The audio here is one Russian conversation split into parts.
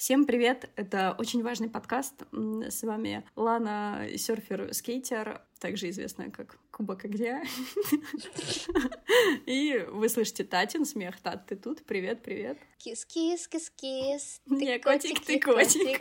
Всем привет! Это очень важный подкаст. С вами Лана, серфер-скейтер, также известная как Кубок Огня. И вы слышите Татин смех. Тат, ты тут? Привет, привет. Кис-кис, кис-кис. Не котик, ты котик.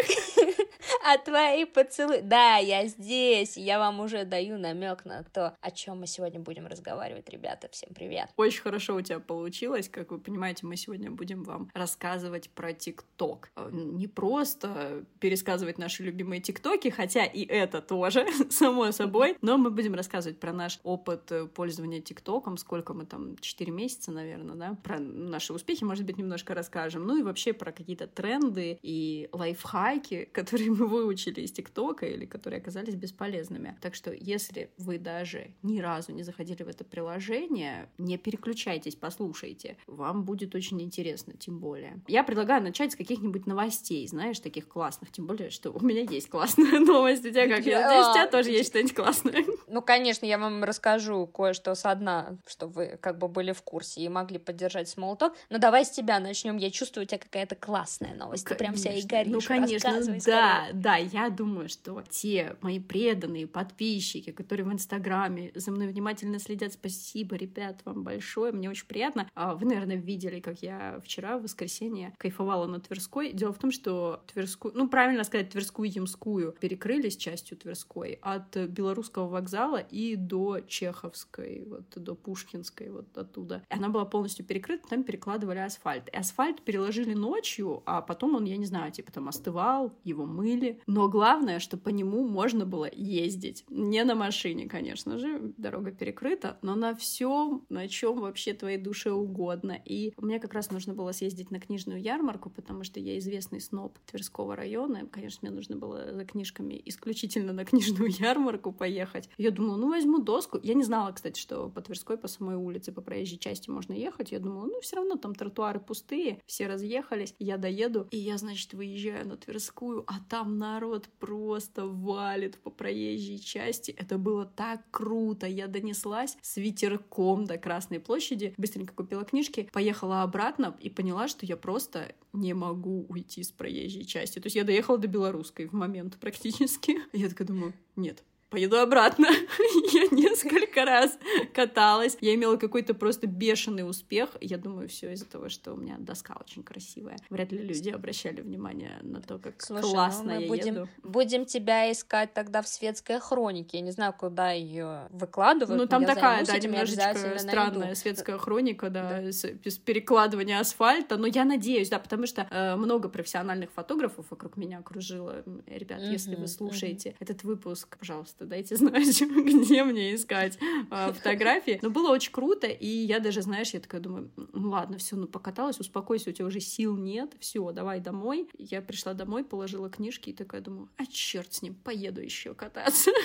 А твои поцелуи... Да, я здесь. Я вам уже даю намек на то, о чем мы сегодня будем разговаривать, ребята. Всем привет. Очень хорошо у тебя получилось. Как вы понимаете, мы сегодня будем вам рассказывать про ТикТок. Э, не просто пересказывать наши любимые ТикТоки, хотя и это тоже, само собой, но мы будем рассказывать про наш опыт э, пользования ТикТоком, сколько мы там, 4 месяца, наверное, да, про наши успехи, может быть, немножко расскажем, ну и вообще про какие-то тренды и лайфхаки, которые мы выучили из ТикТока или которые оказались бесполезными. Так что, если вы даже ни разу не заходили в это приложение, не переключайтесь, послушайте. Вам будет очень интересно, тем более. Я предлагаю начать с каких-нибудь новостей, знаешь, таких классных, тем более, что у меня есть классная новость. У тебя как? Я надеюсь, у тебя тоже есть что-нибудь классное. Ну, конечно, я вам расскажу кое-что со дна, чтобы вы как бы были в курсе и могли поддержать смолток. Но давай с тебя начнем. Я чувствую, у тебя какая-то классная новость. Ты прям вся и горишь. Ну, конечно, да, да. Я думаю, что те мои преданные подписчики, которые в Инстаграме за мной внимательно следят, спасибо, ребят, вам большое, мне очень приятно. А вы, наверное, видели, как я вчера, в воскресенье, кайфовала на Тверской. Дело в том, что Тверскую, ну, правильно сказать, Тверскую Ямскую перекрыли с частью Тверской от белорусского вокзала и до Чеховской, вот до Пушкинской, вот оттуда. И она была полностью перекрыта, там перекладывали асфальт. И асфальт переложили ночью, а потом он, я не знаю, типа там остывал, его мыли. Но главное, что по нему можно было ездить. Не на машине, конечно же, дорога перекрыта, но на всем, на чем вообще твоей душе угодно. И мне как раз нужно было съездить на книжную ярмарку, потому что я известный сноб Тверского района. Конечно, мне нужно было за книжками исключительно на книжную ярмарку поехать. Я думала, ну возьму доску. Я не знала, кстати, что по Тверской, по самой улице, по проезжей части можно ехать. Я думала, ну все равно там тротуары пустые, все разъехались. Я доеду, и я, значит, выезжаю на Тверскую, а там народ просто валит по проезжей части. Это было так круто. Я донеслась с ветерком до Красной площади, быстренько купила книжки, поехала обратно и поняла, что я просто не могу уйти с проезжей части. То есть я доехала до Белорусской в момент практически. Я такая думаю, нет, поеду обратно. я несколько раз каталась. Я имела какой-то просто бешеный успех. Я думаю, все из-за того, что у меня доска очень красивая. Вряд ли люди обращали внимание на то, как Слушай, ну классно ну я будем, еду. Будем тебя искать тогда в светской хронике. Я не знаю, куда ее выкладывают. Ну, там такая, да, немножечко странная найду. светская хроника, да, да. С, с перекладывания асфальта. Но я надеюсь, да, потому что э, много профессиональных фотографов вокруг меня окружило. Ребят, mm-hmm, если вы слушаете mm-hmm. этот выпуск, пожалуйста, пожалуйста, дайте знать, где мне искать э, фотографии. Но было очень круто, и я даже, знаешь, я такая думаю, ну ладно, все, ну покаталась, успокойся, у тебя уже сил нет, все, давай домой. Я пришла домой, положила книжки и такая думаю, а черт с ним, поеду еще кататься.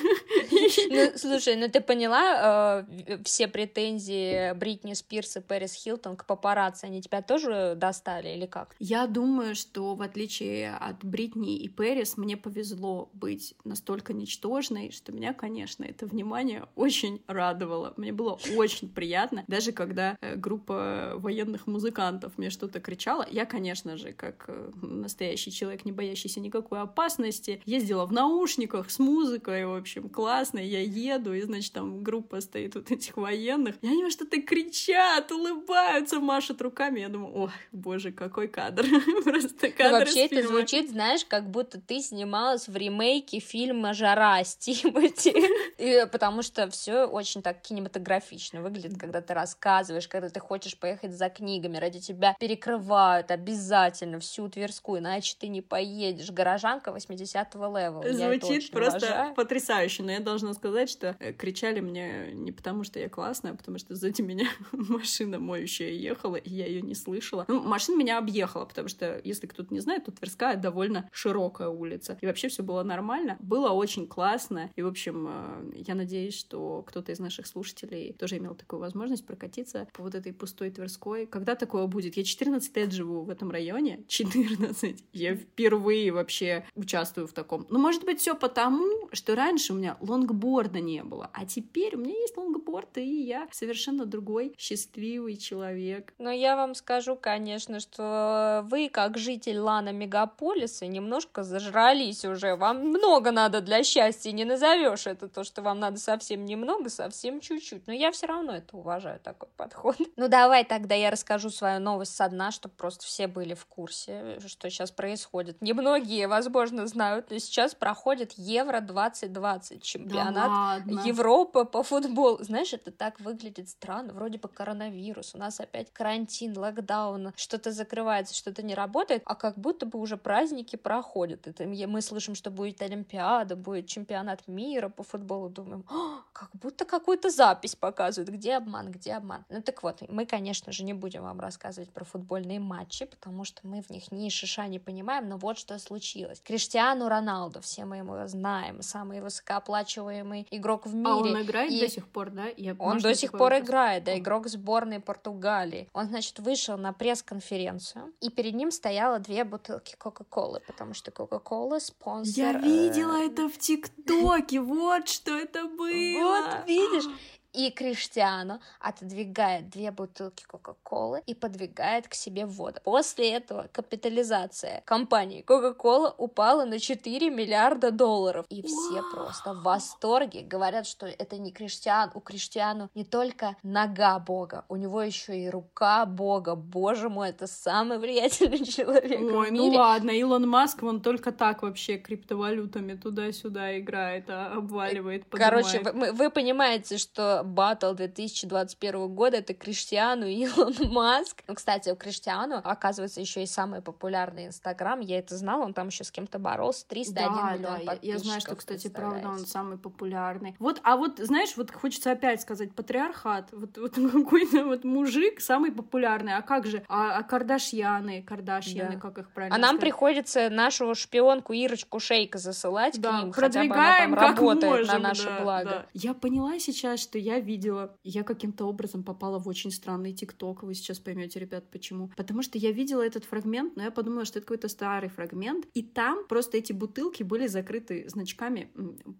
Ну, слушай, ну ты поняла э, все претензии Бритни Спирс и Пэрис Хилтон к папарацци, они тебя тоже достали или как? Я думаю, что в отличие от Бритни и Пэрис, мне повезло быть настолько ничтожной, что меня, конечно, это внимание очень радовало. Мне было очень приятно. Даже когда э, группа военных музыкантов мне что-то кричала, я, конечно же, как э, настоящий человек, не боящийся никакой опасности, ездила в наушниках с музыкой, в общем, классно. Я еду, и, значит, там группа стоит вот этих военных. И они что-то кричат, улыбаются, машут руками. Я думаю, ох, боже, какой кадр. Просто кадр ну, Вообще это звучит, знаешь, как будто ты снималась в ремейке фильма «Жара» Стива и, потому что все очень так кинематографично выглядит, когда ты рассказываешь, когда ты хочешь поехать за книгами, ради тебя перекрывают обязательно всю Тверскую, иначе ты не поедешь. Горожанка 80-го левела. Звучит просто уважаю. потрясающе, но я должна сказать, что э, кричали мне не потому, что я классная, а потому что сзади меня машина моющая ехала, и я ее не слышала. Ну, машина меня объехала, потому что, если кто-то не знает, то Тверская довольно широкая улица. И вообще все было нормально. Было очень классно и в общем, э, я надеюсь, что кто-то из наших слушателей тоже имел такую возможность прокатиться по вот этой пустой Тверской. Когда такое будет? Я 14 лет живу в этом районе. 14. Я впервые вообще участвую в таком. Ну, может быть, все потому, что раньше у меня лонгборда не было, а теперь у меня есть лонгборд, и я совершенно другой счастливый человек. Но я вам скажу, конечно, что вы, как житель Лана Мегаполиса, немножко зажрались уже. Вам много надо для счастья, не назовешь это то, что вам надо совсем немного, совсем чуть-чуть. Но я все равно это уважаю, такой подход. Ну, давай тогда я расскажу свою новость со дна, чтобы просто все были в курсе, что сейчас происходит. Немногие, возможно, знают, но сейчас проходит Евро 2020, чемпионат да Европы по футболу. Знаешь, это так выглядит странно, вроде бы коронавирус, у нас опять карантин, локдаун, что-то закрывается, что-то не работает, а как будто бы уже праздники проходят. Это мы слышим, что будет Олимпиада, будет чемпионат мира по футболу, думаем, как будто какую-то запись показывают, где обман, где обман. Ну так вот, мы, конечно же, не будем вам рассказывать про футбольные матчи, потому что мы в них ни шиша не понимаем, но вот что случилось. Криштиану Роналду, все мы его знаем, самый высокооплачиваемый игрок в мире. А он играет и... до сих пор, да? Я, он до сих пор вопрос? играет, да, игрок сборной Португалии. Он, значит, вышел на пресс-конференцию, и перед ним стояло две бутылки Кока-Колы, потому что Кока-Кола спонсор... Я видела э... это в ТикТоке, вот что это было! Вот, видишь? И Криштиану отодвигает две бутылки Кока-Колы и подвигает к себе воду. После этого капитализация компании Кока-Кола упала на 4 миллиарда долларов. И все просто в восторге. Говорят, что это не Криштиан. У Криштиану не только нога бога, у него еще и рука бога. Боже мой, это самый влиятельный человек Ой, в ну мире. ну ладно, Илон Маск, он только так вообще криптовалютами туда-сюда играет, а обваливает, поднимает. Короче, вы, вы понимаете, что батл 2021 года это Криштиану и Илон Маск. Ну, кстати, у Криштиану, оказывается, еще и самый популярный Инстаграм. Я это знала, он там еще с кем-то боролся. 301 да, миллион да, подписчиков. Я знаю, что, кстати, правда, он самый популярный. Вот, а вот, знаешь, вот хочется опять сказать, патриархат. Вот, вот какой-то вот мужик самый популярный. А как же? А, а Кардашьяны, Кардашьяны, да. как их правильно А нам сказать? приходится нашу шпионку Ирочку Шейка засылать да, к ним, хотя бы она там работает можем, на наше да, благо. Да. Я поняла сейчас, что я видела, я каким-то образом попала в очень странный ТикТок, вы сейчас поймете, ребят, почему. Потому что я видела этот фрагмент, но я подумала, что это какой-то старый фрагмент, и там просто эти бутылки были закрыты значками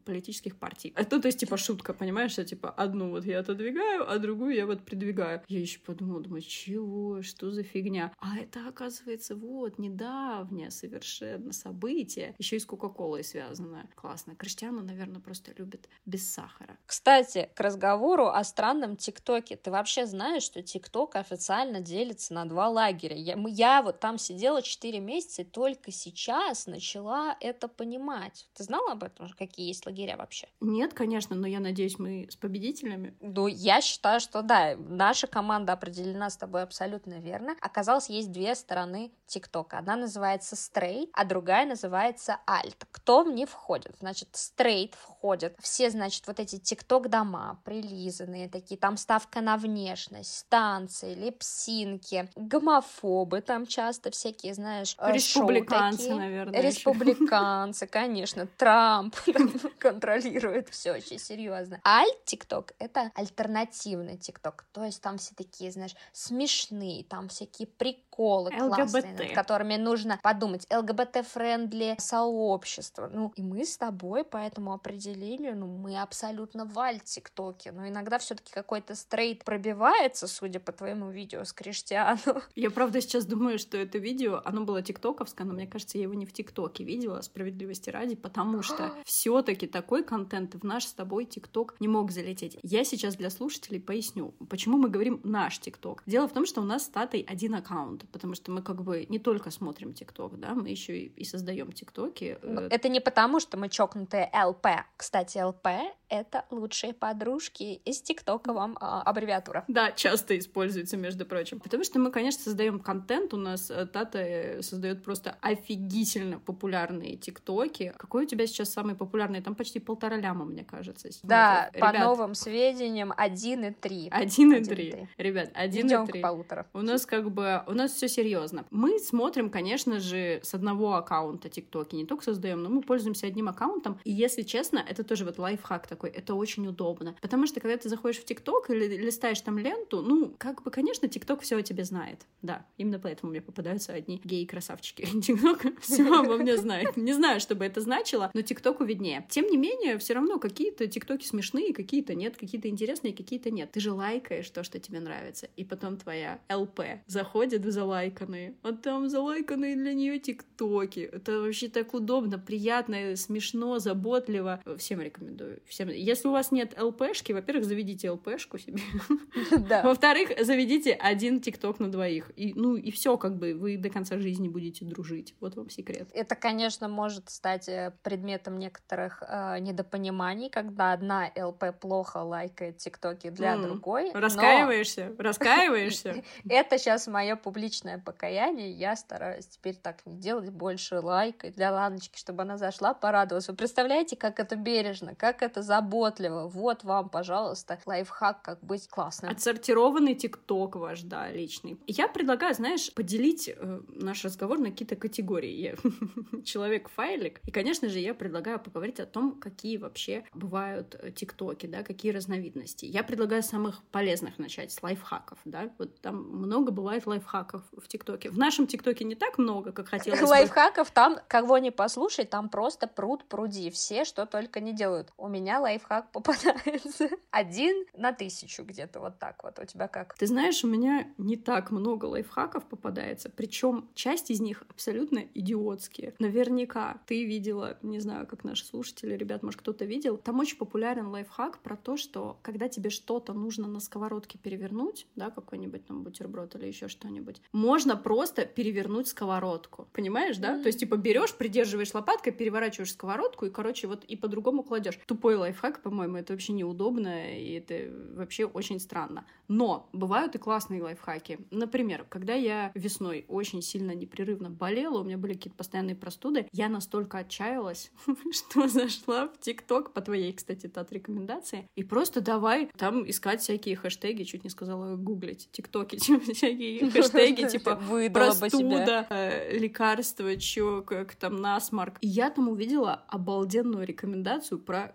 политических партий. Это, то есть, типа, шутка, понимаешь, что, типа, одну вот я отодвигаю, а другую я вот придвигаю. Я еще подумала, думаю, чего, что за фигня? А это, оказывается, вот, недавнее совершенно событие, еще и с Кока-Колой связанное. Классно. Криштиану, наверное, просто любит без сахара. Кстати, к разговору разговору о странном ТикТоке. Ты вообще знаешь, что ТикТок официально делится на два лагеря? Я, я вот там сидела 4 месяца и только сейчас начала это понимать. Ты знала об этом, какие есть лагеря вообще? Нет, конечно, но я надеюсь, мы с победителями. Ну, я считаю, что да, наша команда определена с тобой абсолютно верно. Оказалось, есть две стороны ТикТока. Одна называется Straight, а другая называется Alt. Кто в них входит? Значит, Straight входит. Все, значит, вот эти ТикТок-дома, прилив прилизанные такие, там ставка на внешность, станции, липсинки, гомофобы там часто всякие, знаешь, э, Республиканцы, наверное. Республиканцы, конечно, Трамп контролирует все очень серьезно. Alt TikTok — это альтернативный ТикТок, то есть там все такие, знаешь, смешные, там всякие приколы классные, над которыми нужно подумать. ЛГБТ- friendly сообщество. Ну, и мы с тобой по этому определению, ну, мы абсолютно в альт-тиктоке. Ну, иногда все-таки какой-то straight пробивается, судя по твоему видео с Криштиану. Я, правда, сейчас думаю, что это видео, оно было тиктоковское, но мне кажется, я его не в тиктоке видела, справедливости ради, потому что все таки такой контент в наш с тобой тикток не мог залететь. Я сейчас для слушателей поясню, почему мы говорим наш тикток. Дело в том, что у нас с Татой один аккаунт, потому что мы как бы не только смотрим тикток, да, мы еще и, и создаем тиктоки. Э. Это не потому, что мы чокнутые ЛП. Кстати, ЛП это лучшие подружки из ТикТока вам а, аббревиатура. Да, часто используется, между прочим. Потому что мы, конечно, создаем контент. У нас э, Тата э, создает просто офигительно популярные ТикТоки. Какой у тебя сейчас самый популярный? Там почти полтора ляма, мне кажется. Да, вот, по ребят, новым сведениям 1,3. 1,3. Ребят, 1,3. к полутора. У нас как бы, у нас все серьезно. Мы смотрим, конечно же, с одного аккаунта ТикТоки, не только создаем, но мы пользуемся одним аккаунтом. И если честно, это тоже вот лайфхак такой, это очень удобно. Потому что когда ты заходишь в ТикТок или листаешь там ленту, ну, как бы, конечно, ТикТок все о тебе знает. Да, именно поэтому мне попадаются одни геи-красавчики. ТикТок все обо мне знает. Не знаю, что бы это значило, но ТикТоку виднее. Тем не менее, все равно какие-то ТикТоки смешные, какие-то нет, какие-то интересные, какие-то нет. Ты же лайкаешь то, что тебе нравится, и потом твоя ЛП заходит в залайканные, а там залайканные для нее ТикТоки. Это вообще так удобно, приятно, смешно, заботливо. Всем рекомендую. Всем. Если у вас нет ЛПшки, во-первых, заведите ЛПшку себе. Да. Во-вторых, заведите один ТикТок на двоих. И, ну, и все, как бы вы до конца жизни будете дружить. Вот вам секрет. Это, конечно, может стать э, предметом некоторых э, недопониманий, когда одна ЛП плохо лайкает ТикТоки для mm. другой. Раскаиваешься? Но... Раскаиваешься? Это сейчас мое публичное покаяние. Я стараюсь теперь так не делать, больше лайкать для Ланочки, чтобы она зашла, порадовалась. Вы представляете, как это бережно, как это заботливо. Вот вам, пожалуйста, лайфхак, как быть классным. Отсортированный ТикТок ваш, да, личный. Я предлагаю, знаешь, поделить э, наш разговор на какие-то категории. Я человек-файлик. И, конечно же, я предлагаю поговорить о том, какие вообще бывают э, ТикТоки, да, какие разновидности. Я предлагаю самых полезных начать, с лайфхаков, да. Вот там много бывает лайфхаков в ТикТоке. В нашем ТикТоке не так много, как хотелось бы. Лайфхаков там, кого не послушай, там просто пруд пруди. Все, что только не делают. У меня лайфхак попадается один на тысячу где-то вот так вот. У тебя как? Ты знаешь, у меня не так много лайфхаков попадается, причем часть из них абсолютно идиотские. Наверняка ты видела, не знаю, как наши слушатели, ребят, может, кто-то видел, там очень популярен лайфхак про то, что когда тебе что-то нужно на сковородке перевернуть, да, какой-нибудь там бутерброд или еще что-нибудь, можно просто перевернуть сковородку. Понимаешь, да? Mm-hmm. То есть, типа, берешь, придерживаешь лопаткой, переворачиваешь сковородку и, короче, вот и по-другому кладешь. Тупой лайфхак, по-моему, это вообще неудобно, и это вообще очень странно. Но бывают и классные лайфхаки. Например, когда я весной очень сильно непрерывно болела, у меня были какие-то постоянные простуды, я настолько отчаялась, что зашла в ТикТок по твоей, кстати, тат рекомендации, и просто давай там искать всякие хэштеги, чуть не сказала гуглить, ТикТоки, всякие хэштеги, типа простуда, э, лекарства, чё, как там насморк. И я там увидела обалденную рекомендацию про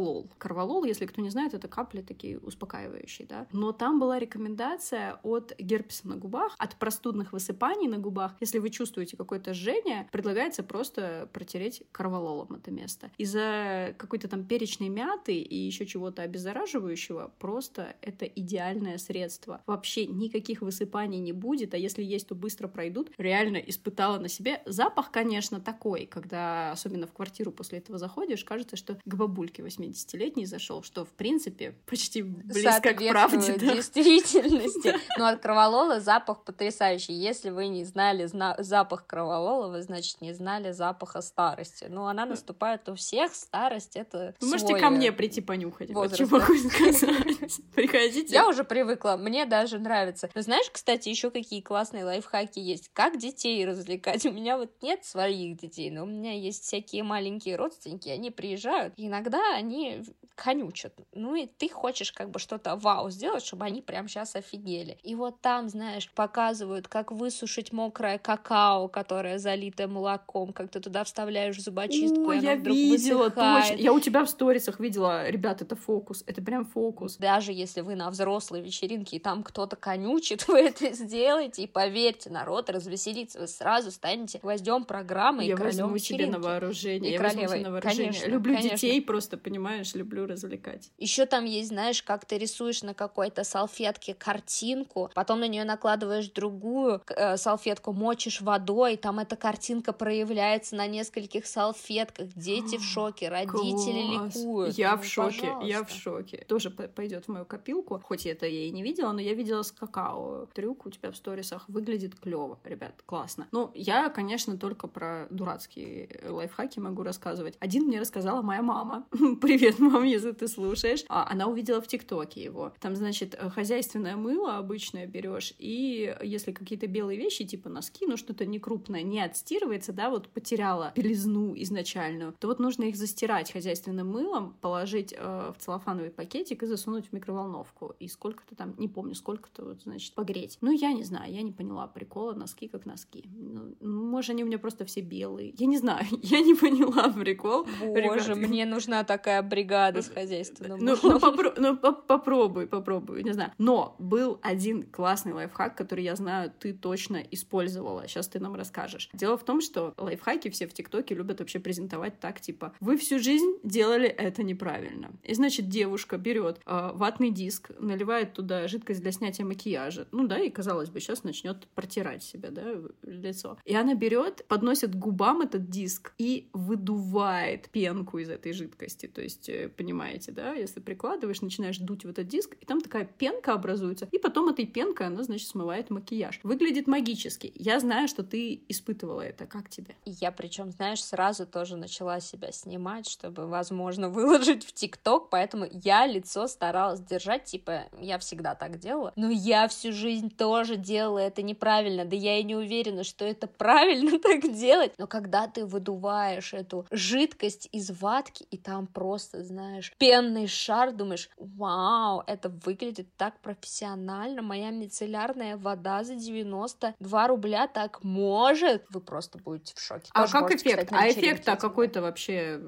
карвалол. Карвалол, если кто не знает, это капли такие успокаивающие, да. Но там была рекомендация от герпеса на губах, от простудных высыпаний на губах. Если вы чувствуете какое-то жжение, предлагается просто протереть карвалолом это место. Из-за какой-то там перечной мяты и еще чего-то обеззараживающего просто это идеальное средство. Вообще никаких высыпаний не будет, а если есть, то быстро пройдут. Реально испытала на себе. Запах, конечно, такой, когда особенно в квартиру после этого заходишь, кажется, что к бабульке 80-летней зашел, что в принципе почти близко к правде. Да. действительности. Но от кроволола запах потрясающий. Если вы не знали запах кроволола, вы, значит, не знали запаха старости. Ну, она наступает у всех, старость — это Вы можете ко мне прийти понюхать, вот что могу сказать. Приходите. Я уже привыкла, мне даже нравится. Но знаешь, кстати, еще какие классные лайфхаки есть. Как детей развлекать? У меня вот нет своих детей, но у меня есть всякие маленькие родственники, они приезжают, иногда они here конючат. Ну и ты хочешь как бы что-то вау сделать, чтобы они прям сейчас офигели. И вот там, знаешь, показывают, как высушить мокрое какао, которое залито молоком, как ты туда вставляешь зубочистку, О, и я вдруг видела, высыхает. точно. Я у тебя в сторисах видела, ребят, это фокус, это прям фокус. Даже если вы на взрослой вечеринке, и там кто-то конючит, вы это сделаете, и поверьте, народ развеселится, вы сразу станете гвоздем программы я и королем возьму себе на вооружение, и я возьму себе на вооружение. Конечно, люблю конечно. детей просто, понимаешь, люблю развлекать. Еще там есть, знаешь, как ты рисуешь на какой-то салфетке картинку, потом на нее накладываешь другую э, салфетку, мочишь водой, там эта картинка проявляется на нескольких салфетках, дети в шоке, родители Класс. ликуют. Я ну, в шоке, пожалуйста. я в шоке. Тоже пойдет в мою копилку, хоть это я и не видела, но я видела с какао. Трюк у тебя в сторисах выглядит клево, ребят, классно. Ну, я, конечно, только про дурацкие лайфхаки могу рассказывать. Один мне рассказала моя мама. привет, мам, если ты слушаешь. А, она увидела в ТикТоке его. Там, значит, хозяйственное мыло обычное берешь, и если какие-то белые вещи, типа носки, ну что-то не крупное, не отстирывается, да, вот потеряла белизну изначальную, то вот нужно их застирать хозяйственным мылом, положить э, в целлофановый пакетик и засунуть в микроволновку. И сколько-то там, не помню, сколько-то, вот, значит, погреть. Ну, я не знаю, я не поняла прикола, носки как носки. Ну, может, они у меня просто все белые. Я не знаю, я не поняла прикол. Боже, мне нужна такая бригада с хозяйственным Ну, ну, попро- ну попробуй, попробуй, не знаю. Но был один классный лайфхак, который я знаю, ты точно использовала. Сейчас ты нам расскажешь. Дело в том, что лайфхаки все в ТикТоке любят вообще презентовать так, типа, вы всю жизнь делали это неправильно. И, значит, девушка берет э, ватный диск, наливает туда жидкость для снятия макияжа. Ну да, и, казалось бы, сейчас начнет протирать себя, да, лицо. И она берет, подносит к губам этот диск и выдувает пенку из этой жидкости. То есть, э, понимаете, да, если прикладываешь, начинаешь дуть в этот диск, и там такая пенка образуется, и потом этой пенкой она, значит, смывает макияж. Выглядит магически. Я знаю, что ты испытывала это. Как тебе? Я причем, знаешь, сразу тоже начала себя снимать, чтобы, возможно, выложить в ТикТок, поэтому я лицо старалась держать, типа, я всегда так делала, но я всю жизнь тоже делала это неправильно, да я и не уверена, что это правильно так делать, но когда ты выдуваешь эту жидкость из ватки, и там просто, знаешь, пенный шар, думаешь, вау, это выглядит так профессионально, моя мицеллярная вода за 92 рубля так может, вы просто будете в шоке. А Тоже как можете, эффект? Кстати, а эффект-то какой-то вообще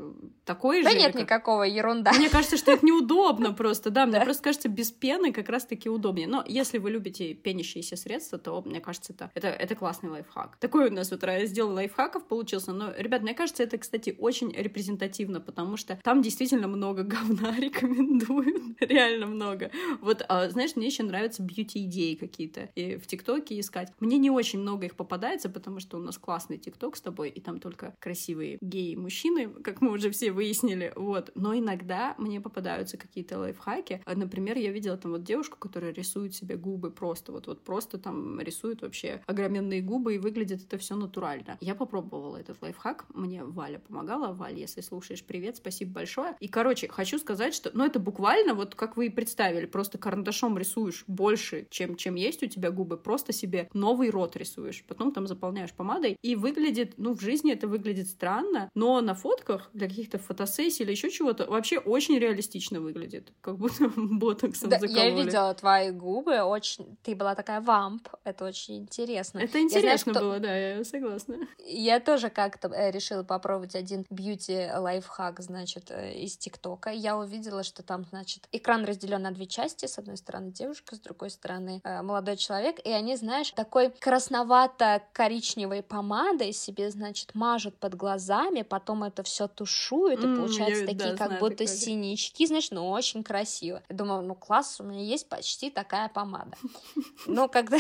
такой да же? Да нет как? никакого, ерунда. Мне кажется, что это неудобно просто, да, мне просто кажется, без пены как раз-таки удобнее. Но если вы любите пенящиеся средства, то, мне кажется, это, это, это классный лайфхак. Такой у нас вот раздел лайфхаков получился, но, ребят, мне кажется, это, кстати, очень репрезентативно, потому что там действительно много говна рекомендуют, реально много. Вот, а, знаешь, мне еще нравятся бьюти-идеи какие-то и в ТикТоке искать. Мне не очень много их попадается, потому что у нас классный ТикТок с тобой, и там только красивые геи-мужчины, как мы уже все выяснили, вот. Но иногда мне попадаются какие-то лайфхаки. Например, я видела там вот девушку, которая рисует себе губы просто, вот, вот просто там рисует вообще огроменные губы, и выглядит это все натурально. Я попробовала этот лайфхак, мне Валя помогала. Валя, если слушаешь, привет, спасибо большое. И, короче, хочу сказать, что, ну, это буквально вот как вы и представили, просто карандашом рисуешь больше, чем, чем есть у тебя губы, просто себе новый рот рисуешь, потом там заполняешь помадой, и выглядит, ну, в жизни это выглядит странно, но на фотках для каких-то фотосессий или еще чего-то вообще очень реалистично выглядит, как будто ботоксом да, закололи. Я видела твои губы, очень... Ты была такая вамп, это очень интересно. Это интересно знаю, было, да, я согласна. Я тоже как-то э, решила попробовать один бьюти-лайфхак, значит, э, из ТикТока. Я увидела, что там, значит, экран разделен на две части. С одной стороны девушка, с другой стороны э, молодой человек. И они, знаешь, такой красновато-коричневой помадой себе, значит, мажут под глазами, потом это все тушуют, mm, и получается такие да, как знаю, будто такое. синячки, знаешь, ну очень красиво. Я думаю, ну класс, у меня есть почти такая помада. Но когда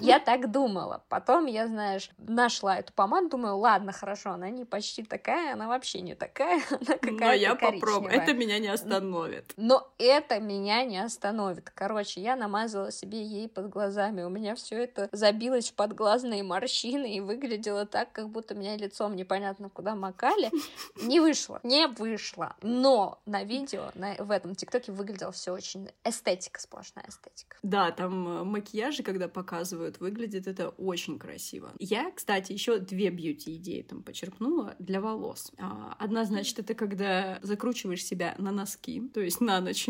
я так думала, потом я, знаешь, нашла эту помаду, думаю, ладно, хорошо, она не почти такая, она вообще не такая, она какая-то Но я попробую, это меня не остановит. Но это меня не остановит. Короче, я намазала себе ей под глазами, у меня все это забилось в подглазные морщины и выглядело так, как будто меня лицом непонятно куда макали. Не вышло, не вышло. Но на видео, на, в этом ТикТоке выглядело все очень эстетика, сплошная эстетика. Да, там э, макияжи, когда показывают, выглядит это очень красиво. Я, кстати, еще две бьюти-идеи там почерпнула для волос. А, одна, значит, это когда закручиваешь себя на носки, то есть на ночь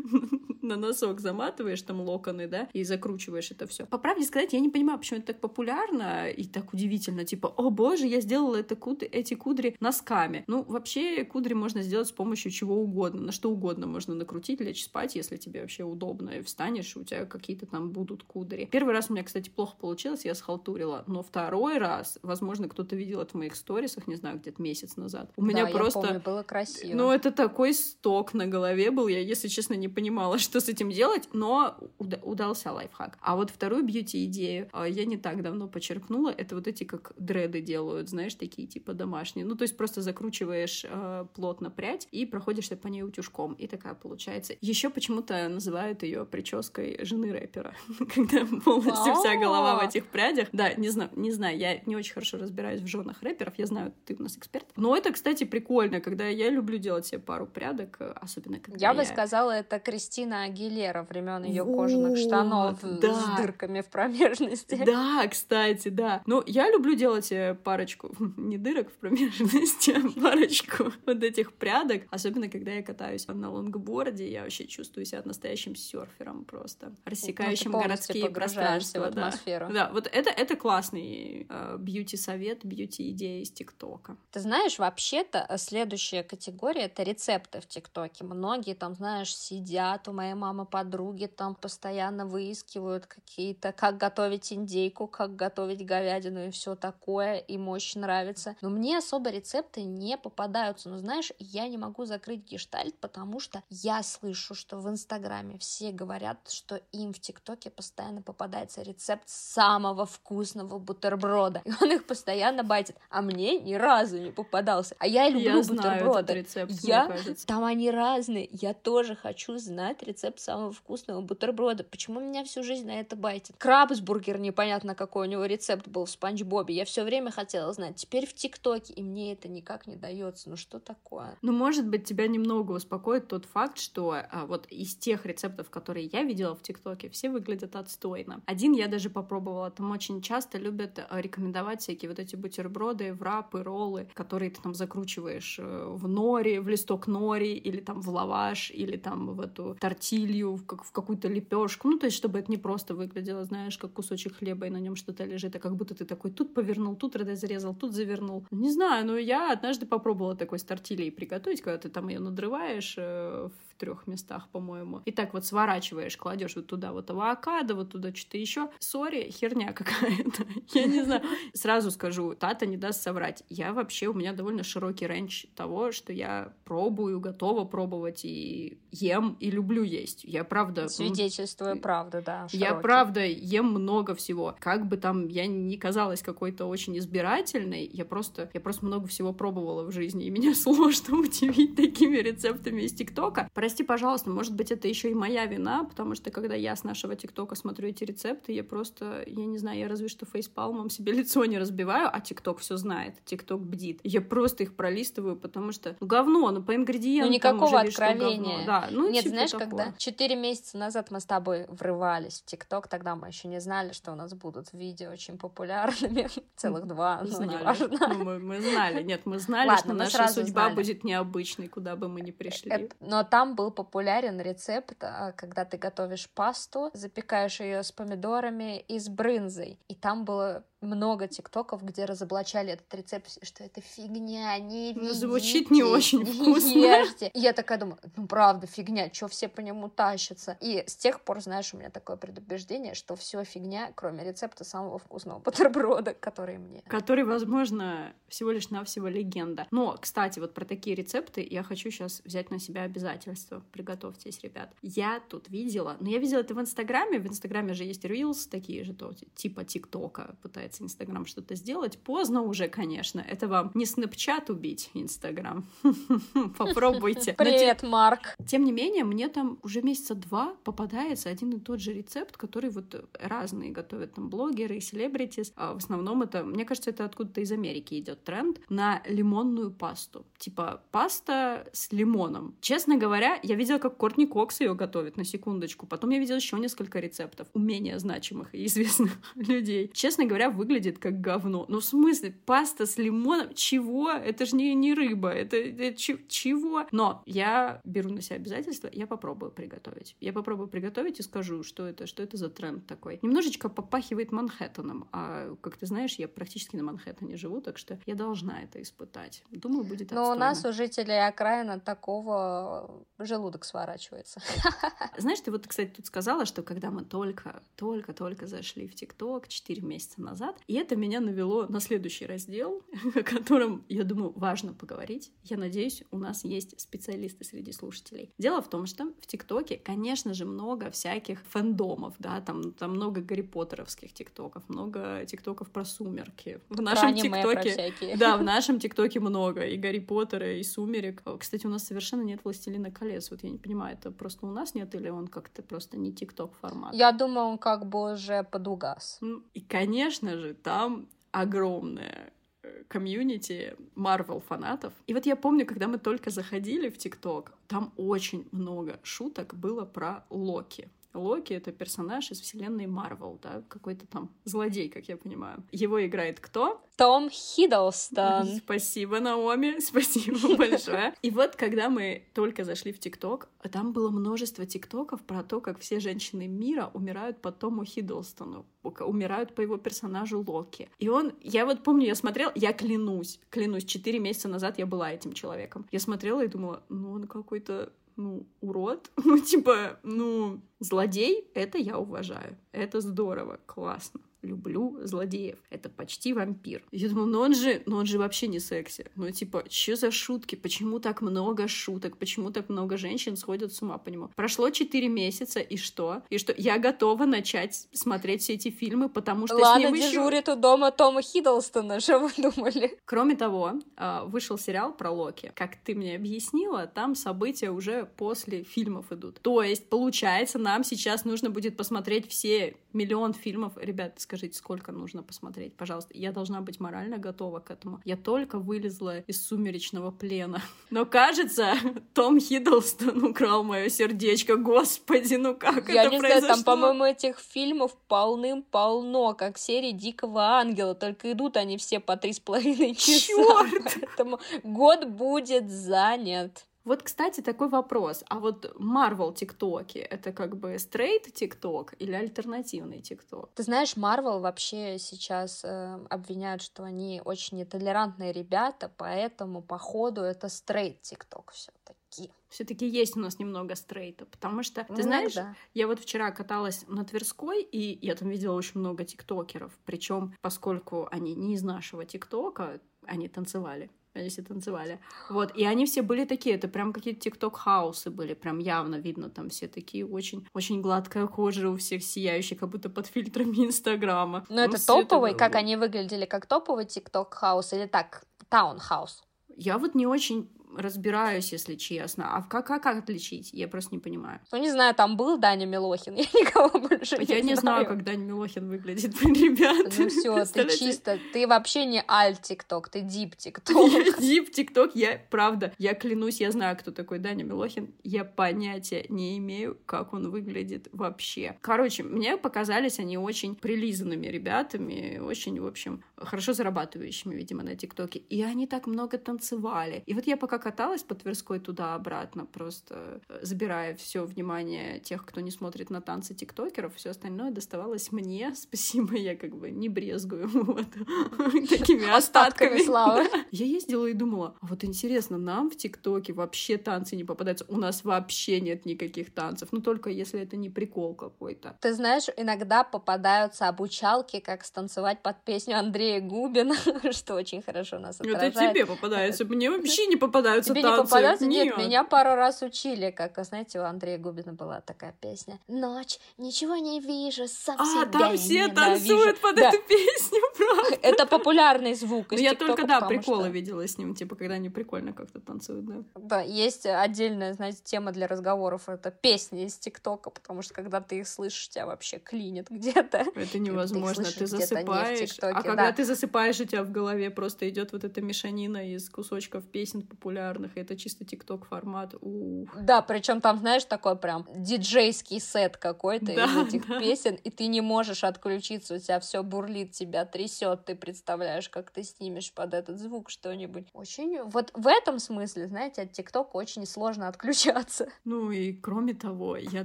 на носок заматываешь там локоны, да, и закручиваешь это все. По правде сказать, я не понимаю, почему это так популярно и так удивительно. Типа, о боже, я сделала это куд... эти кудри носками. Ну, вообще, кудри можно сделать с помощью чего угодно. На что угодно можно накрутить, лечь спать, если тебе вообще удобно. И встанешь, у тебя какие-то там будут кудри. Первый раз у меня, кстати, плохо получилось, я схалтурила. Но второй раз, возможно, кто-то видел это в моих сторисах, не знаю, где-то месяц назад. У меня да, просто... Я помню, было красиво. Ну, это такой сток на голове был. Я, если честно, не понимала, что с этим делать, но удался лайфхак. А вот вторую бьюти-идею а, я не так давно почерпнула. Это вот эти как дреды делают, знаешь, такие типа домашние. Ну, то есть просто закручиваешь э, плотно прядь и проходишься по ней утюжком. И такая получается. Еще почему-то называют ее прической жены рэпера, когда полностью вся голова в этих прядях. Да, не знаю, не знаю, я не очень хорошо разбираюсь в женах рэперов. Я знаю, ты у нас эксперт. Но это, кстати, прикольно, когда я люблю делать себе пару прядок, особенно когда я... Я бы сказала, это Кристина Агилера времен ее кожаных штанов да. с дырками в промежности. Да, кстати, да. Ну, я люблю делать э, парочку, не дырок в промежности, а парочку вот этих прядок, особенно когда я катаюсь на лонгборде, я вообще чувствую себя настоящим серфером просто, рассекающим ну, городские пространства. В атмосферу. Да. да, вот это, это классный э, бьюти-совет, бьюти-идея из ТикТока. Ты знаешь, вообще-то э, следующая категория — это рецепты в ТикТоке. Многие там, знаешь, сидят, у моей мамы подруги там постоянно выискивают какие-то, как готовить индейку, как готовить говядину и все такое, им очень нравится. Но мне особо рецепты не попадаются. Но знаешь, я не могу закрыть гештальт, потому что я слышу, что в Инстаграме все говорят, что им в ТикТоке постоянно попадается рецепт самого вкусного бутерброда. И он их постоянно байтит. А мне ни разу не попадался. А я люблю я бутерброды. Знаю рецепт, я... Там они разные. Я тоже хочу знать рецепт самого вкусного бутерброда. Почему меня всю жизнь на это байтит? Крабсбургер, непонятно какой у него рецепт был в Спанч Бобе. Я все время хотела знать. Теперь в ТикТоке, и мне это никак не дается. Ну что такое? Ну, может быть, тебя немного успокоит тот факт, что а, вот из тех рецептов, которые я видела в ТикТоке, все выглядят отстойно. Один я даже попробовала. Там очень часто любят а, рекомендовать всякие вот эти бутерброды, врапы, роллы, которые ты там закручиваешь э, в нори, в листок нори, или там в лаваш, или там в эту тортилью, как в какую-то лепешку. Ну, то есть, чтобы это не просто выглядело, знаешь, как кусочек хлеба, и на нем что-то лежит, а как будто ты такой тут повернул, тут разрезал, тут завернул. Не знаю, но я однажды попробовала такой с тортильей приготовить, когда ты там ее надрываешь э, в трех местах, по-моему. И так вот сворачиваешь, кладешь вот туда вот авокадо, вот туда что-то еще. Sorry, херня какая-то. Я не знаю. Сразу скажу, Тата не даст соврать. Я вообще, у меня довольно широкий range того, что я пробую, готова пробовать и ем, и люблю есть. Я правда... Свидетельствую правду, да. Широкий. Я правда ем много всего. Как бы там я не казалась какой-то очень избирательной, я просто, я просто много всего пробовала в жизни, и меня сложно удивить такими рецептами из ТикТока. Прости, пожалуйста, может быть, это еще и моя вина, потому что когда я с нашего ТикТока смотрю эти рецепты, я просто, я не знаю, я разве что фейспалмом себе лицо не разбиваю, а ТикТок все знает, ТикТок бдит. Я просто их пролистываю, потому что, ну, говно, ну, по ингредиентам Ну, никакого уже откровения. Да, ну, Нет, типа знаешь, такое. когда четыре месяца назад мы с тобой врывались в ТикТок, тогда мы еще не знали, что у нас будут видео очень популярными, целых два, но. Ну, мы, мы знали, нет, мы знали, Ладно, что мы наша судьба знали. будет необычной, куда бы мы ни пришли. Это- но там был популярен рецепт, а, когда ты готовишь пасту, запекаешь ее с помидорами и с брынзой. И там было много тиктоков, где разоблачали этот рецепт, что это фигня, не Ну, ведитесь, звучит не очень вкусно. ешьте. И я такая думаю, ну правда, фигня, что все по нему тащатся. И с тех пор, знаешь, у меня такое предубеждение, что все фигня, кроме рецепта самого вкусного бутерброда, который мне. который, возможно, всего лишь навсего легенда. Но, кстати, вот про такие рецепты я хочу сейчас взять на себя обязательство. Приготовьтесь, ребят. Я тут видела, но я видела это в Инстаграме. В Инстаграме же есть Reels такие же, то, типа ТикТока пытается Инстаграм что-то сделать. Поздно уже, конечно. Это вам не Снэпчат убить, Инстаграм. Попробуйте. Привет, Марк. тем не менее, мне там уже месяца два попадается один и тот же рецепт, который вот разные готовят там блогеры и селебритис. А в основном это, мне кажется, это откуда-то из Америки идет тренд на лимонную пасту. Типа паста с лимоном. Честно говоря, я видела, как Кортни Кокс ее готовит, на секундочку. Потом я видела еще несколько рецептов у менее значимых и известных людей. Честно говоря, выглядит как говно. Ну, в смысле, паста с лимоном? Чего? Это же не, не рыба. Это, это чи- чего? Но я беру на себя обязательство, я попробую приготовить. Я попробую приготовить и скажу, что это, что это за тренд такой. Немножечко попахивает Манхэттеном. А, как ты знаешь, я практически на Манхэттене живу, так что я должна это испытать. Думаю, будет Но у отстойно. нас, у жителей окраин, такого желудок сворачивается. Знаешь, ты вот, кстати, тут сказала, что когда мы только, только, только зашли в ТикТок 4 месяца назад, назад. И это меня навело на следующий раздел, о котором, я думаю, важно поговорить. Я надеюсь, у нас есть специалисты среди слушателей. Дело в том, что в ТикТоке, конечно же, много всяких фэндомов, да, там, там много Гарри Поттеровских ТикТоков, много ТикТоков про сумерки. В нашем ТикТоке... Да, в нашем ТикТоке много и Гарри Поттера, и Сумерек. Кстати, у нас совершенно нет Властелина колец. Вот я не понимаю, это просто у нас нет или он как-то просто не ТикТок формат? Я думаю, он как бы уже подугас. И, конечно же, там огромное э, комьюнити Марвел фанатов. И вот я помню, когда мы только заходили в ТикТок, там очень много шуток было про Локи. Локи — это персонаж из вселенной Марвел, да, какой-то там злодей, как я понимаю. Его играет кто? Том Хиддлстон. Спасибо, Наоми, спасибо большое. И вот, когда мы только зашли в ТикТок, там было множество ТикТоков про то, как все женщины мира умирают по Тому Хиддлстону, умирают по его персонажу Локи. И он, я вот помню, я смотрел, я клянусь, клянусь, четыре месяца назад я была этим человеком. Я смотрела и думала, ну он какой-то ну, урод, ну, типа, ну, злодей, это я уважаю, это здорово, классно люблю злодеев. Это почти вампир. Я думаю, ну он же, ну он же вообще не секси. Ну типа, что за шутки? Почему так много шуток? Почему так много женщин сходят с ума по нему? Прошло 4 месяца, и что? И что? Я готова начать смотреть все эти фильмы, потому что Лана с ним дежурит еще... у дома Тома Хиддлстона, что вы думали? Кроме того, а, вышел сериал про Локи. Как ты мне объяснила, там события уже после фильмов идут. То есть, получается, нам сейчас нужно будет посмотреть все миллион фильмов. Ребят, скажите, сколько нужно посмотреть, пожалуйста. Я должна быть морально готова к этому. Я только вылезла из сумеречного плена. Но кажется, Том Хиддлстон украл мое сердечко. Господи, ну как Я это не произошло? знаю, там, по-моему, этих фильмов полным-полно, как серии Дикого Ангела, только идут они все по три с половиной часа. Чёрт! Поэтому год будет занят. Вот, кстати, такой вопрос. А вот Marvel ТикТоки — это как бы стрейт ТикТок или альтернативный ТикТок? Ты знаешь, Marvel вообще сейчас э, обвиняют, что они очень нетолерантные ребята, поэтому, походу, это стрейт ТикТок все таки все-таки есть у нас немного стрейта, потому что, ты ну, знаешь, да. я вот вчера каталась на Тверской, и я там видела очень много тиктокеров, причем, поскольку они не из нашего тиктока, они танцевали они все танцевали. Вот, и они все были такие, это прям какие-то тикток-хаусы были, прям явно видно, там все такие очень, очень гладкая кожа у всех сияющая, как будто под фильтрами Инстаграма. Ну, это топовый, это... как они выглядели, как топовый тикток-хаус или так, таун-хаус? Я вот не очень разбираюсь, если честно. А как, как, как отличить? Я просто не понимаю. Ну, не знаю, там был Даня Милохин, я никого больше я не, не знаю. как Даня Милохин выглядит, ребят. Ну все, ты чисто, ты вообще не аль тикток, ты дип тикток. Дип тикток, я, правда, я клянусь, я знаю, кто такой Даня Милохин, я понятия не имею, как он выглядит вообще. Короче, мне показались они очень прилизанными ребятами, очень, в общем, хорошо зарабатывающими, видимо, на ТикТоке. И они так много танцевали. И вот я пока каталась по Тверской туда-обратно, просто э, забирая все внимание тех, кто не смотрит на танцы тиктокеров, все остальное доставалось мне. Спасибо, я как бы не брезгую вот такими остатками славы. Я ездила и думала, а вот интересно, нам в ТикТоке вообще танцы не попадаются, у нас вообще нет никаких танцев, ну только если это не прикол какой-то. Ты знаешь, иногда попадаются обучалки, как станцевать под песню Андрея Губина, что очень хорошо нас отражает. Это тебе попадается, мне вообще не попадается попадаются Тебе танцы. не попадаются? Нет. Нет, меня пару раз учили, как, знаете, у Андрея Губина была такая песня. Ночь, ничего не вижу, совсем А, там все танцуют под да. эту песню, правда? Это популярный звук из Я только, да, приколы что... видела с ним, типа, когда они прикольно как-то танцуют, да. Да, есть отдельная, знаете, тема для разговоров, это песни из ТикТока, потому что когда ты их слышишь, тебя вообще клинит где-то. Это невозможно, ты, ты засыпаешь, а когда ты засыпаешь, у тебя в голове просто идет вот эта мешанина из кусочков песен популярных популярных, это чисто тикток формат. Ух. Да, причем там, знаешь, такой прям диджейский сет какой-то да, из этих да. песен, и ты не можешь отключиться, у тебя все бурлит, тебя трясет, ты представляешь, как ты снимешь под этот звук что-нибудь. Очень, вот в этом смысле, знаете, от тиктока очень сложно отключаться. Ну и кроме того, я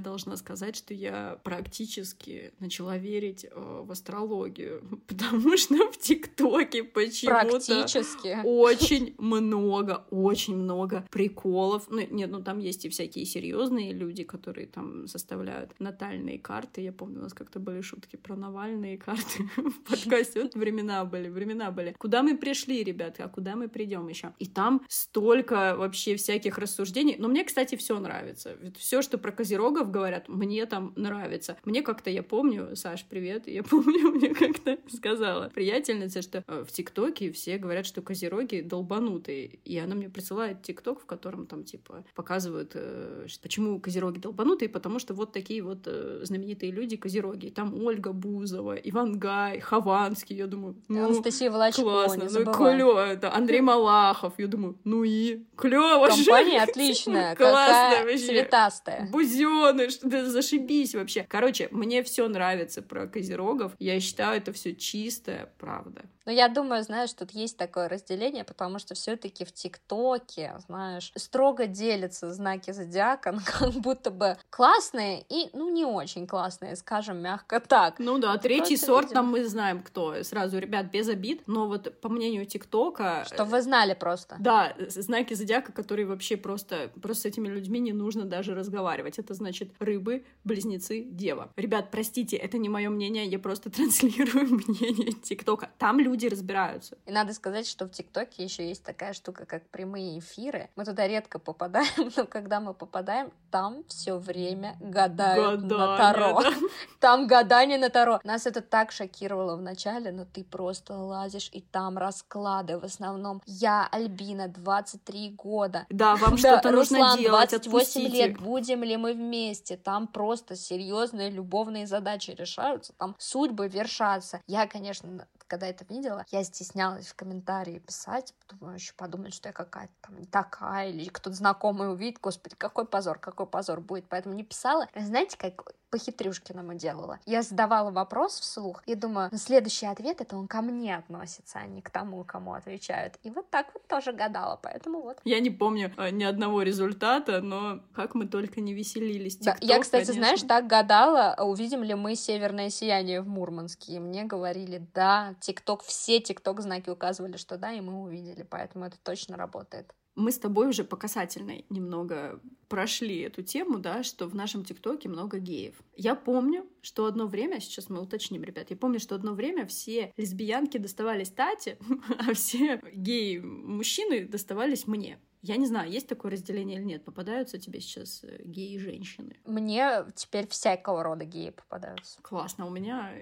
должна сказать, что я практически начала верить э, в астрологию, потому что в ТикТоке почему-то очень много, очень очень много приколов. Ну, нет, ну там есть и всякие серьезные люди, которые там составляют натальные карты. Я помню, у нас как-то были шутки про Навальные карты в подкасте. Вот времена были, времена были. Куда мы пришли, ребята, а куда мы придем еще? И там столько вообще всяких рассуждений. Но мне, кстати, все нравится. Все, что про козерогов говорят, мне там нравится. Мне как-то, я помню, Саш, привет, я помню, мне как-то сказала приятельница, что э, в ТикТоке все говорят, что козероги долбанутые. И она мне присылает ТикТок, в котором там, типа, показывают, э, почему козероги долбанутые, потому что вот такие вот э, знаменитые люди козероги. И там Ольга Бузова, Иван Гай, Хованский. Я думаю, ну, Анастасия Волочко, классно, ну клево. Это Андрей Малахов. Я думаю, ну и клево Компания отличная, классная вообще. цветастая. Бузёны, что то зашибись вообще. Короче, мне все нравится про козерогов. Я считаю, это все чистая правда. Но я думаю, знаешь, тут есть такое разделение, потому что все-таки в ТикТоке, знаешь, строго делятся знаки зодиака, как будто бы классные и, ну, не очень классные, скажем мягко так. Ну да, третий Просто сорт видим... там мы знаем кто. Сразу, ребят, без обид, но вот по мнению ТикТока... Что вы знали просто. Да, знаки зодиака, которые вообще просто... Просто с этими людьми не нужно даже разговаривать. Это значит рыбы, близнецы, дева. Ребят, простите, это не мое мнение, я просто транслирую мнение ТикТока. Там люди люди разбираются. И надо сказать, что в ТикТоке еще есть такая штука, как прямые эфиры. Мы туда редко попадаем, но когда мы попадаем, там все время гадают гадание, на Таро. Да? Там гадание на Таро. Нас это так шокировало в начале, но ты просто лазишь, и там расклады. В основном я, Альбина, 23 года. Да, вам что-то нужно Руслан, делать, 28 лет, будем ли мы вместе? Там просто серьезные любовные задачи решаются, там судьбы вершатся. Я, конечно, когда это видела, я стеснялась в комментарии писать, думаю, еще подумать, что я какая-то там не такая, или кто-то знакомый увидит, господи, какой позор, какой позор будет, поэтому не писала. Знаете, как по Хитрюшкиному делала? Я задавала вопрос вслух, и думаю, ну, следующий ответ это он ко мне относится, а не к тому, кому отвечают. И вот так вот тоже гадала, поэтому вот. Я не помню э, ни одного результата, но как мы только не веселились. TikTok, да, я, кстати, конечно. знаешь, так гадала, увидим ли мы северное сияние в Мурманске. И мне говорили, да, ТикТок, все ТикТок знаки указывали, что да, и мы увидели, поэтому это точно работает. Мы с тобой уже по касательной немного прошли эту тему, да, что в нашем ТикТоке много геев. Я помню, что одно время, сейчас мы уточним, ребят, я помню, что одно время все лесбиянки доставались Тате, а все геи-мужчины доставались мне. Я не знаю, есть такое разделение или нет. Попадаются тебе сейчас э, геи-женщины? Мне теперь всякого рода геи попадаются. Классно. У меня,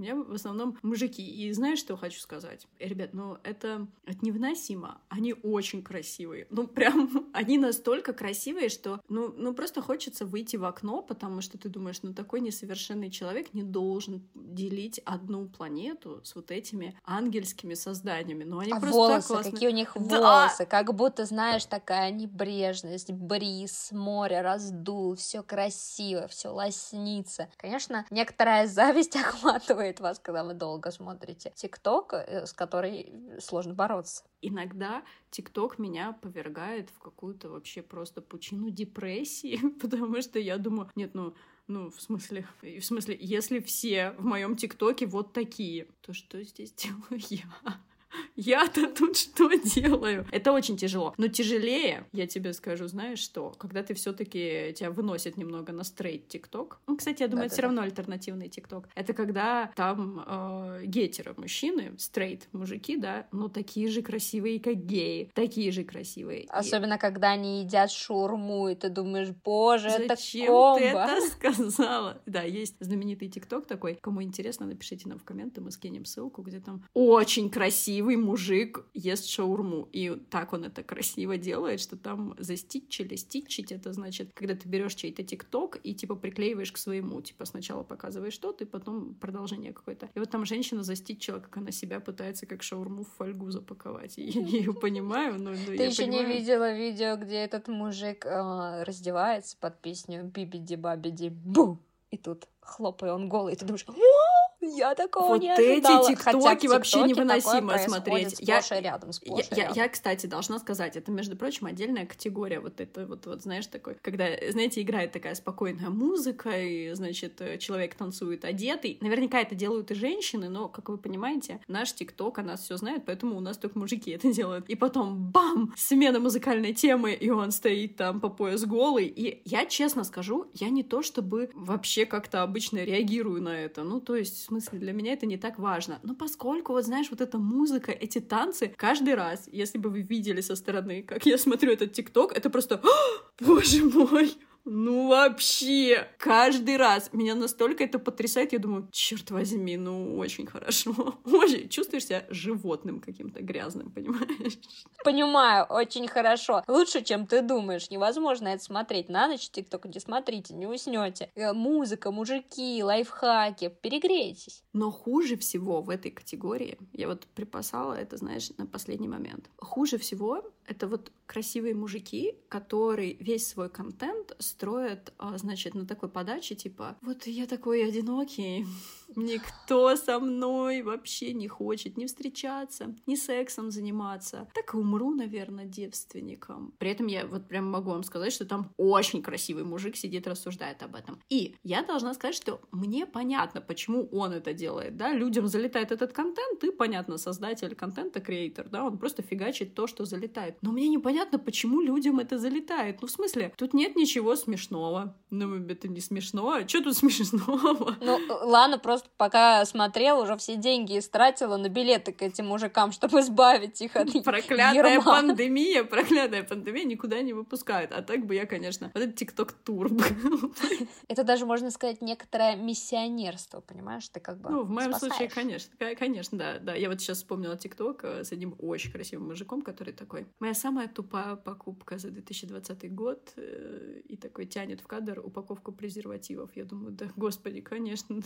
у меня в основном мужики. И знаешь, что хочу сказать? Ребят, ну это, это невыносимо. Они очень красивые. Ну прям, они настолько красивые, что ну, ну просто хочется выйти в окно, потому что ты думаешь, ну такой несовершенный человек не должен делить одну планету с вот этими ангельскими созданиями. Ну они а просто волосы, классные. какие у них да! волосы, как будто, знаешь, знаешь, такая небрежность, бриз, море раздул, все красиво, все лоснится. Конечно, некоторая зависть охватывает вас, когда вы долго смотрите ТикТок, э, с которой сложно бороться. Иногда ТикТок меня повергает в какую-то вообще просто пучину депрессии, потому что я думаю, нет, ну ну, в смысле, в смысле, если все в моем ТикТоке вот такие, то что здесь делаю я? Я-то тут что делаю? Это очень тяжело. Но тяжелее, я тебе скажу, знаешь что? Когда ты все таки тебя выносит немного на стрейт ТикТок. Ну, кстати, я думаю, да, это да, все да. равно альтернативный ТикТок. Это когда там э, гетеры мужчины, стрейт мужики, да, но такие же красивые, как геи. Такие же красивые. Особенно, когда они едят шурму, и ты думаешь, боже, Зачем это комбо. ты это сказала? Да, есть знаменитый ТикТок такой. Кому интересно, напишите нам в комменты, мы скинем ссылку, где там очень красиво красивый мужик ест шаурму. И так он это красиво делает, что там заститчили. Ститчить — это значит, когда ты берешь чей-то тикток и типа приклеиваешь к своему. Типа сначала показываешь что-то, и потом продолжение какое-то. И вот там женщина заститчила, как она себя пытается как шаурму в фольгу запаковать. И я ее понимаю, но, Ты еще не видела видео, где этот мужик э, раздевается под песню «Бибиди-бабиди-бу», и тут хлопая он голый, и ты думаешь Я такого вот не ожидала. эти тиктоки вообще невыносимо смотреть. Я, рядом, я, я, я, кстати, должна сказать, это, между прочим, отдельная категория. Вот это вот, вот, знаешь, такой, когда, знаете, играет такая спокойная музыка, и, значит, человек танцует одетый. Наверняка это делают и женщины, но, как вы понимаете, наш тикток о нас все знает, поэтому у нас только мужики это делают. И потом, бам, смена музыкальной темы, и он стоит там по пояс голый. И я честно скажу, я не то чтобы вообще как-то обычно реагирую на это. Ну, то есть, смысле, для меня это не так важно. Но поскольку, вот знаешь, вот эта музыка, эти танцы, каждый раз, если бы вы видели со стороны, как я смотрю этот ТикТок, это просто, боже мой, ну вообще, каждый раз меня настолько это потрясает, я думаю, черт возьми, ну очень хорошо. Очень чувствуешь себя животным каким-то грязным, понимаешь? Понимаю, очень хорошо. Лучше, чем ты думаешь. Невозможно это смотреть на ночь, тикток не смотрите, не уснете. Э, музыка, мужики, лайфхаки, перегрейтесь. Но хуже всего в этой категории, я вот припасала это, знаешь, на последний момент. Хуже всего это вот красивые мужики, которые весь свой контент строят, а, значит, на такой подаче, типа, вот я такой одинокий, никто со мной вообще не хочет ни встречаться, ни сексом заниматься. Так и умру, наверное, девственником. При этом я вот прям могу вам сказать, что там очень красивый мужик сидит, рассуждает об этом. И я должна сказать, что мне понятно, почему он это делает, да, людям залетает этот контент, и, понятно, создатель контента, креатор, да, он просто фигачит то, что залетает. Но мне непонятно, почему людям это залетает. Ну, в смысле, тут нет ничего смешного. Ну, это не смешно. А что тут смешного? Ну, ладно, просто пока смотрела, уже все деньги истратила на билеты к этим мужикам, чтобы избавить их от Проклятая ерма. пандемия, проклятая пандемия никуда не выпускают. А так бы я, конечно, вот этот тикток-тур был. Это даже, можно сказать, некоторое миссионерство, понимаешь? Ты как бы Ну, в моем спасаешь. случае, конечно, конечно, да, да. Я вот сейчас вспомнила тикток э, с одним очень красивым мужиком, который такой, моя самая тупая покупка за 2020 год, э, и такой тянет в кадр упаковку презервативов. Я думаю, да, господи, конечно,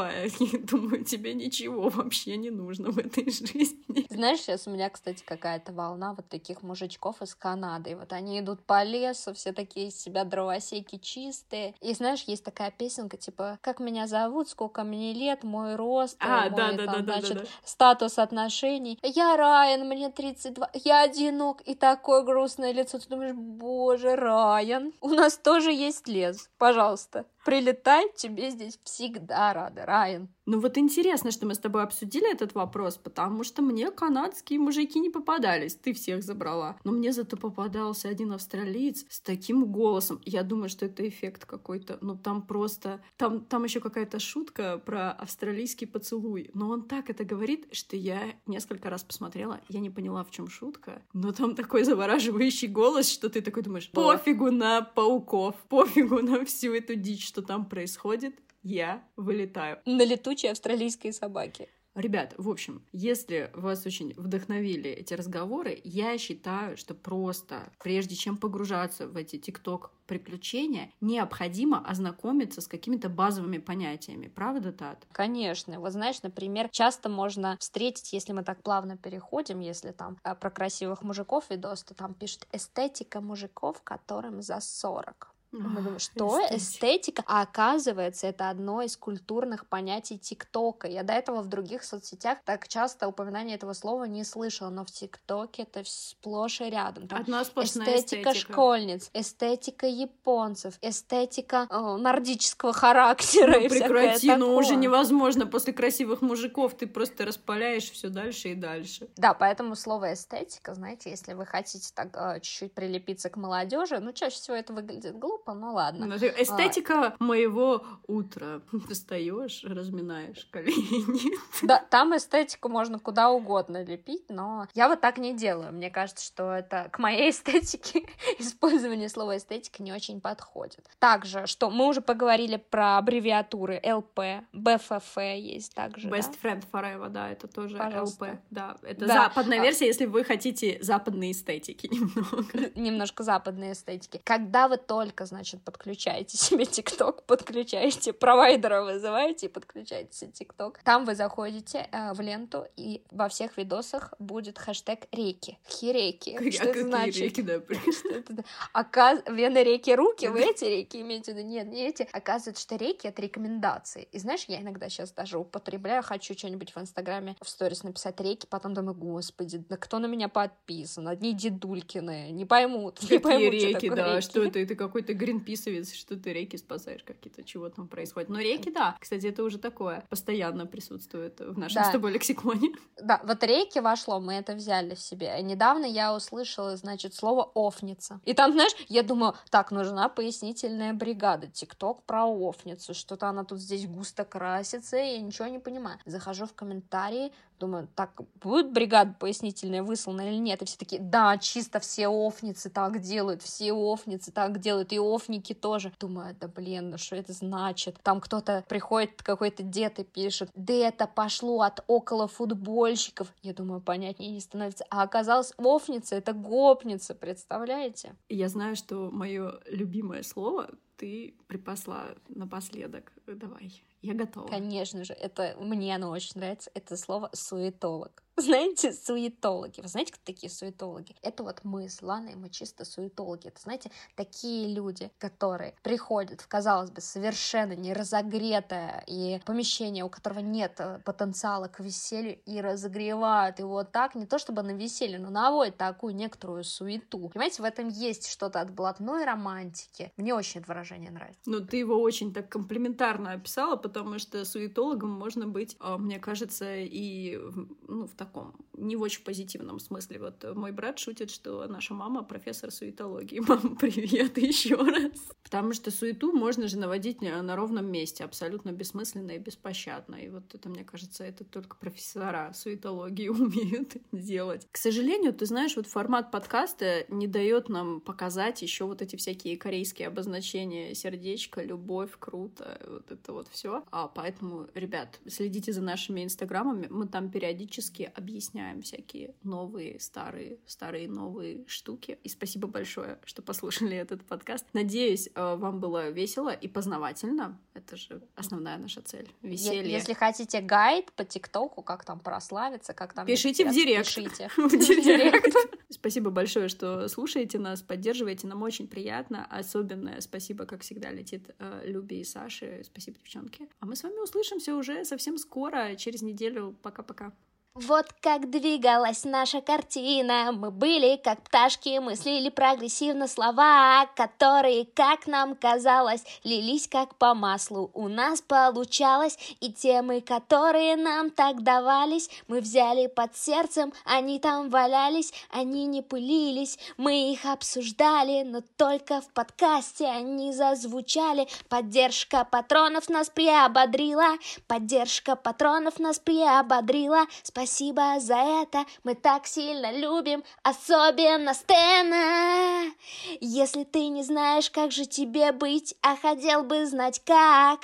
тупая. Я думаю, тебе ничего вообще не нужно в этой жизни. Знаешь, сейчас у меня, кстати, какая-то волна вот таких мужичков из Канады. И вот они идут по лесу, все такие из себя дровосеки чистые. И знаешь, есть такая песенка, типа, как меня зовут, сколько мне лет, мой рост, А, мой, да, да, там, да, да, значит, да, да. статус отношений. Я Райан, мне 32, я одинок, и такое грустное лицо. Ты думаешь, боже, Райан, у нас тоже есть лес, пожалуйста. Прилетай, тебе здесь всегда рада, Райан. Ну вот интересно, что мы с тобой обсудили этот вопрос, потому что мне канадские мужики не попадались, ты всех забрала. Но мне зато попадался один австралиец с таким голосом. Я думаю, что это эффект какой-то. Ну там просто... Там, там еще какая-то шутка про австралийский поцелуй. Но он так это говорит, что я несколько раз посмотрела, я не поняла, в чем шутка. Но там такой завораживающий голос, что ты такой думаешь, пофигу на пауков, пофигу на всю эту дичь, что там происходит. Я вылетаю. На летучей австралийской собаке. Ребят, в общем, если вас очень вдохновили эти разговоры, я считаю, что просто, прежде чем погружаться в эти тикток приключения, необходимо ознакомиться с какими-то базовыми понятиями. Правда, Тат? Конечно. Вот знаешь, например, часто можно встретить, если мы так плавно переходим, если там э, про красивых мужиков видос, то там пишут эстетика мужиков, которым за 40. Мы думаем, что Эстетика. эстетика? А оказывается, это одно из культурных понятий ТикТока. Я до этого в других соцсетях так часто упоминания этого слова не слышала, но в ТикТоке это сплошь и рядом. Там Одна эстетика, эстетика. школьниц, эстетика японцев, эстетика э, нордического характера Ну, и прекрати, ну уже такое. невозможно. После красивых мужиков ты просто распаляешь все дальше и дальше. Да, поэтому слово эстетика, знаете, если вы хотите так э, чуть-чуть прилепиться к молодежи, ну чаще всего это выглядит глупо, но ладно. Ну, ты- Эстетика моего утра. Встаешь, разминаешь колени. Да, там эстетику можно куда угодно лепить, но я вот так не делаю. Мне кажется, что это к моей эстетике использование слова эстетика не очень подходит. Также, что мы уже поговорили про аббревиатуры ЛП, БФФ есть также. да? Best Friend Forever, да, это тоже Пожалуйста. ЛП. Да, это Да. западная А- версия, если вы хотите западной эстетики немного. немножко западной эстетики. Когда вы только, значит, подключаете себе ТикТок, подключаете провайдера, вызываете и подключаете ТикТок. Там вы заходите э, в ленту, и во всех видосах будет хэштег реки. Хиреки. Что а это какие значит? реки, да, Что это да? Оказ... Вены реки руки, вы эти реки имеете в виду? Нет, не эти. Оказывается, что реки — это рекомендации. И знаешь, я иногда сейчас даже употребляю, хочу что-нибудь в Инстаграме в сторис написать реки, потом думаю, господи, да кто на меня подписан? Одни дедулькины, не поймут, не Какие поймут, что реки, такое да, реки. что это? Ты какой-то гринписовец, что ты реки спасаешь какие-то, чего там происходит. Но реки, да, кстати, это уже такое, постоянно присутствует в нашем Да. с тобой лексиконе. Да, вот реки вошло, мы это взяли в себе. И недавно я услышала, значит, слово «офница». И там, знаешь, я думаю, так, нужна пояснительная бригада. Тикток про офницу. Что-то она тут здесь густо красится, и я ничего не понимаю. Захожу в комментарии, думаю, так, будет бригада пояснительная выслана или нет? И все такие, да, чисто все офницы так делают, все офницы так делают, и офники тоже. Думаю, да блин, ну что это значит? Там кто-то приходит, какой-то дед и пишет, да это пошло от около футбольщиков. Я думаю, понятнее не становится. А оказалось, офница — это гопница, представляете? Я знаю, что мое любимое слово ты припасла напоследок. Давай, я готова. Конечно же, это мне оно очень нравится. Это слово суетолог. Знаете, суетологи. Вы знаете, кто такие суетологи? Это вот мы с Ланой, мы чисто суетологи. Это, знаете, такие люди, которые приходят в, казалось бы, совершенно неразогретое и помещение, у которого нет э, потенциала к веселью, и разогревают его так, не то чтобы на веселье, но наводят такую некоторую суету. Понимаете, в этом есть что-то от блатной романтики. Мне очень это выражение нравится. Ну, ты его очень так комплиментарно описала, потому что суетологом можно быть, а, мне кажется, и ну, в таком не в очень позитивном смысле. Вот мой брат шутит, что наша мама профессор суетологии. Мама, привет еще раз. Потому что суету можно же наводить на на ровном месте, абсолютно бессмысленно и беспощадно. И вот это, мне кажется, это только профессора суетологии умеют делать. К сожалению, ты знаешь, вот формат подкаста не дает нам показать еще вот эти всякие корейские обозначения сердечко, любовь, круто, вот это вот все. А поэтому, ребят, следите за нашими инстаграмами, мы там периодически объясняем всякие новые, старые, старые, новые штуки. И спасибо большое, что послушали этот подкаст. Надеюсь, э, вам было весело и познавательно. Это же основная наша цель. Веселье. Если хотите гайд по ТикТоку, как там прославиться, как там... Пишите в директ. Пишите. В директ. Спасибо большое, что слушаете нас, поддерживаете. Нам очень приятно. Особенное спасибо, как всегда, летит э, Любе и Саше. Спасибо, девчонки. А мы с вами услышимся уже совсем скоро, через неделю. Пока-пока. Вот как двигалась наша картина. Мы были как пташки, мыслили прогрессивно слова Которые, как нам казалось, лились как по маслу. У нас получалось и темы, которые нам так давались Мы взяли под сердцем, они там валялись Они не пылились, мы их обсуждали Но только в подкасте они зазвучали. Поддержка патронов нас приободрила Поддержка патронов нас приободрила. Спасибо за это, мы так сильно любим Особенно Стэна Если ты не знаешь, как же тебе быть А хотел бы знать как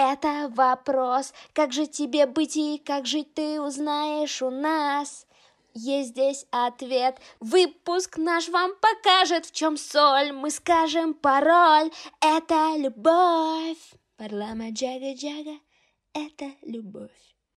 это вопрос, как же тебе быть и как жить ты узнаешь у нас. Есть здесь ответ. Выпуск наш вам покажет, в чем соль. Мы скажем пароль. Это любовь. Парлама джага-джага. Это любовь.